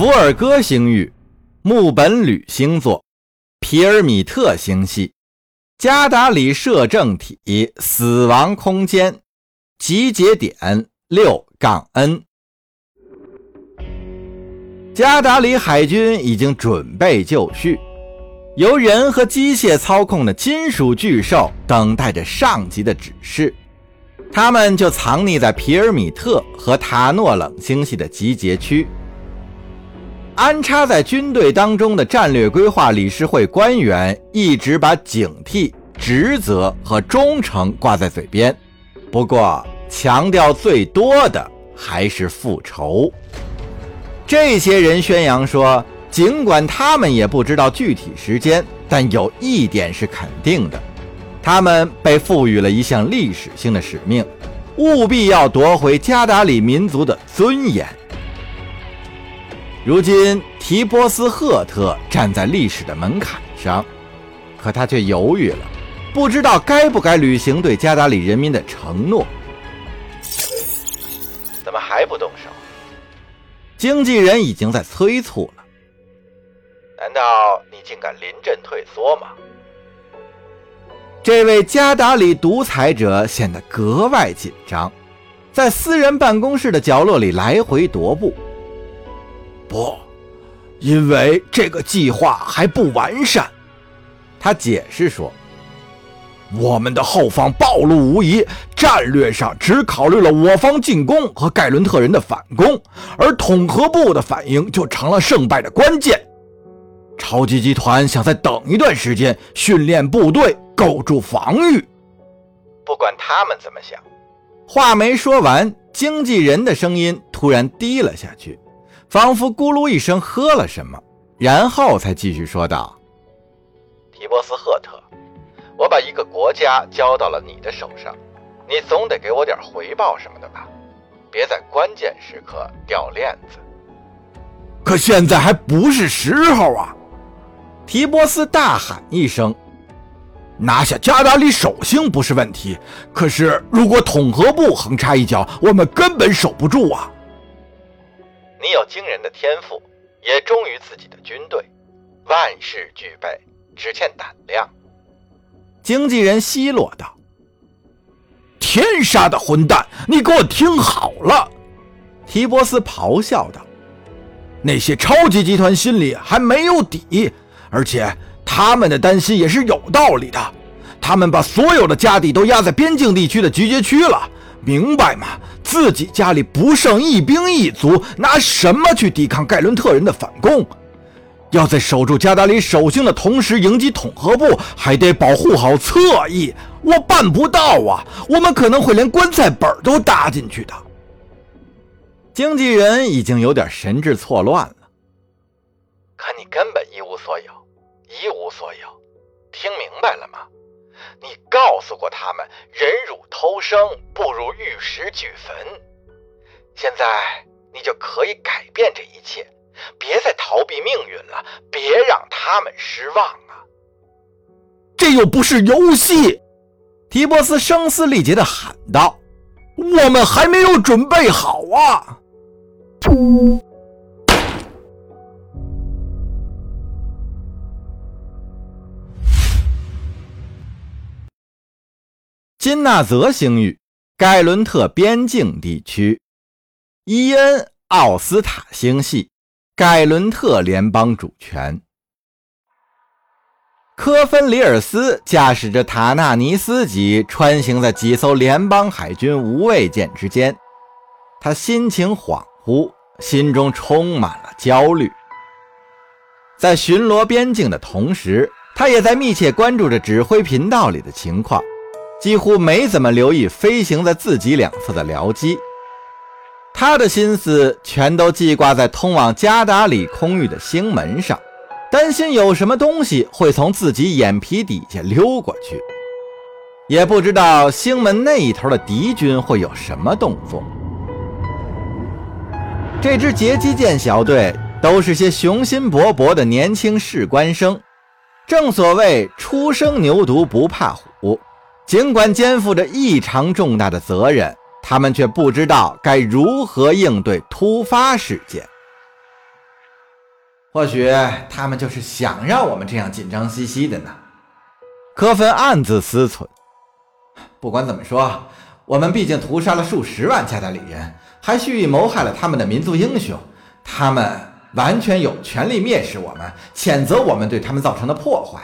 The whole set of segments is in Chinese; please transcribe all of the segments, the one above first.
福尔戈星域、木本吕星座、皮尔米特星系、加达里摄政体、死亡空间、集结点六杠 N。加达里海军已经准备就绪，由人和机械操控的金属巨兽等待着上级的指示。他们就藏匿在皮尔米特和塔诺冷星系的集结区。安插在军队当中的战略规划理事会官员一直把警惕、职责和忠诚挂在嘴边，不过强调最多的还是复仇。这些人宣扬说，尽管他们也不知道具体时间，但有一点是肯定的。他们被赋予了一项历史性的使命，务必要夺回加达里民族的尊严。如今，提波斯赫特站在历史的门槛上，可他却犹豫了，不知道该不该履行对加达里人民的承诺。怎么还不动手？经纪人已经在催促了。难道你竟敢临阵退缩吗？这位加达里独裁者显得格外紧张，在私人办公室的角落里来回踱步。不，因为这个计划还不完善。他解释说：“我们的后方暴露无遗，战略上只考虑了我方进攻和盖伦特人的反攻，而统合部的反应就成了胜败的关键。超级集团想再等一段时间，训练部队。”构筑防御，不管他们怎么想。话没说完，经纪人的声音突然低了下去，仿佛咕噜一声喝了什么，然后才继续说道：“提波斯赫特，我把一个国家交到了你的手上，你总得给我点回报什么的吧？别在关键时刻掉链子。”可现在还不是时候啊！提波斯大喊一声。拿下加达里守星不是问题，可是如果统合部横插一脚，我们根本守不住啊！你有惊人的天赋，也忠于自己的军队，万事俱备，只欠胆量。经纪人奚落道：“天杀的混蛋，你给我听好了！”提波斯咆哮道：“那些超级集团心里还没有底，而且……”他们的担心也是有道理的，他们把所有的家底都压在边境地区的集结区了，明白吗？自己家里不剩一兵一卒，拿什么去抵抗盖伦特人的反攻？要在守住加达里守星的同时迎击统合部，还得保护好侧翼。我办不到啊！我们可能会连棺材本都搭进去的。经纪人已经有点神志错乱了，可你根本一无所有。一无所有，听明白了吗？你告诉过他们，忍辱偷生不如玉石俱焚。现在你就可以改变这一切，别再逃避命运了，别让他们失望啊！这又不是游戏！提波斯声嘶力竭地喊道：“我们还没有准备好啊！”金纳泽星域，盖伦特边境地区，伊恩奥斯塔星系，盖伦特联邦主权。科芬里尔斯驾驶着塔纳尼斯级穿行在几艘联邦海军无畏舰之间，他心情恍惚，心中充满了焦虑。在巡逻边境的同时，他也在密切关注着指挥频道里的情况。几乎没怎么留意飞行在自己两侧的僚机，他的心思全都记挂在通往加达里空域的星门上，担心有什么东西会从自己眼皮底下溜过去，也不知道星门那一头的敌军会有什么动作。这支截击舰小队都是些雄心勃勃的年轻士官生，正所谓初生牛犊不怕虎。尽管肩负着异常重大的责任，他们却不知道该如何应对突发事件。或许他们就是想让我们这样紧张兮兮的呢。科芬暗自思忖。不管怎么说，我们毕竟屠杀了数十万加达里人，还蓄意谋害了他们的民族英雄，他们完全有权利蔑视我们，谴责我们对他们造成的破坏。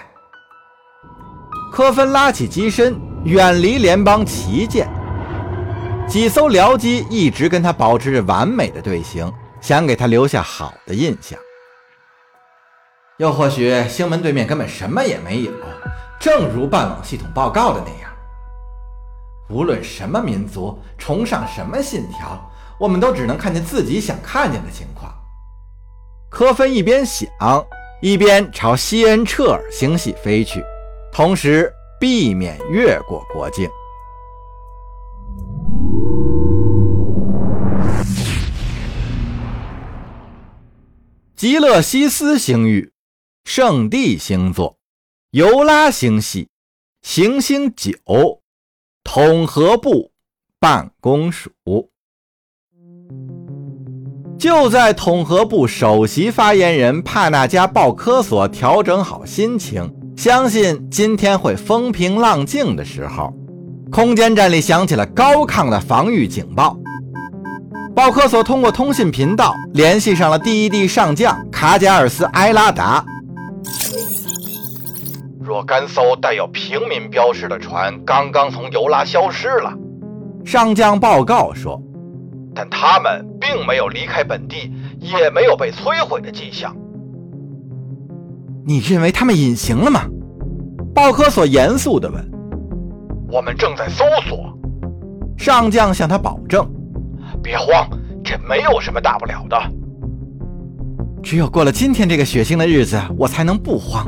科芬拉起机身，远离联邦旗舰。几艘僚机一直跟他保持着完美的队形，想给他留下好的印象。又或许星门对面根本什么也没有，正如半网系统报告的那样。无论什么民族，崇尚什么信条，我们都只能看见自己想看见的情况。科芬一边想，一边朝西恩彻尔星系飞去，同时避免越过国境。极乐西斯星域。圣地星座，尤拉星系，行星九，统合部办公署。就在统合部首席发言人帕纳加鲍科索调整好心情，相信今天会风平浪静的时候，空间站里响起了高亢的防御警报。鲍科索通过通信频道联系上了第一帝上将卡贾尔斯埃拉达。若干艘带有平民标识的船刚刚从尤拉消失了，上将报告说，但他们并没有离开本地，也没有被摧毁的迹象。你认为他们隐形了吗？鲍科索严肃地问。我们正在搜索，上将向他保证。别慌，这没有什么大不了的。只有过了今天这个血腥的日子，我才能不慌。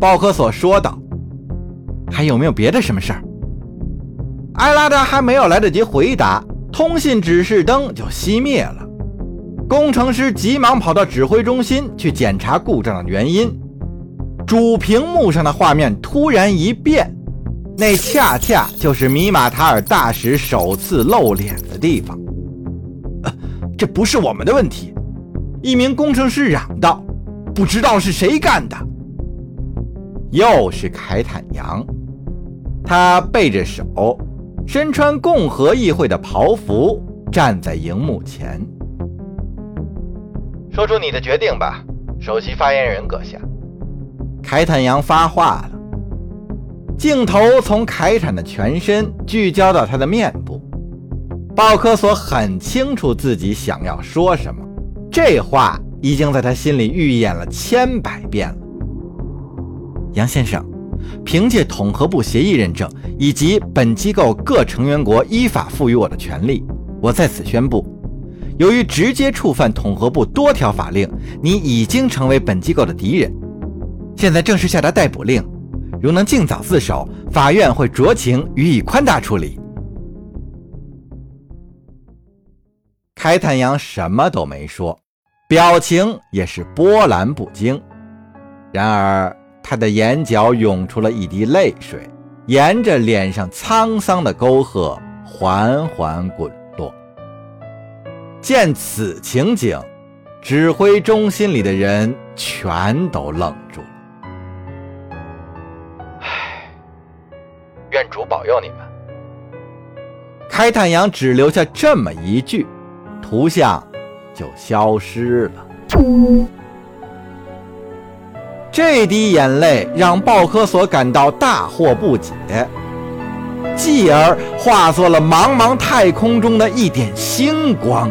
鲍科索说道：“还有没有别的什么事儿？”艾拉达还没有来得及回答，通信指示灯就熄灭了。工程师急忙跑到指挥中心去检查故障的原因。主屏幕上的画面突然一变，那恰恰就是米马塔尔大使首次露脸的地方。这不是我们的问题！一名工程师嚷道：“不知道是谁干的。”又是凯坦扬，他背着手，身穿共和议会的袍服，站在荧幕前。说出你的决定吧，首席发言人阁下。凯坦扬发话了，镜头从凯坦的全身聚焦到他的面部。鲍科索很清楚自己想要说什么，这话已经在他心里预演了千百遍了。杨先生，凭借统合部协议认证以及本机构各成员国依法赋予我的权利，我在此宣布：由于直接触犯统合部多条法令，你已经成为本机构的敌人。现在正式下达逮捕令，如能尽早自首，法院会酌情予以宽大处理。开坦阳什么都没说，表情也是波澜不惊。然而。他的眼角涌出了一滴泪水，沿着脸上沧桑的沟壑缓缓滚。见此情景，指挥中心里的人全都愣住了。唉，愿主保佑你们。开太阳只留下这么一句，图像就消失了。这滴眼泪让鲍科索感到大惑不解，继而化作了茫茫太空中的一点星光。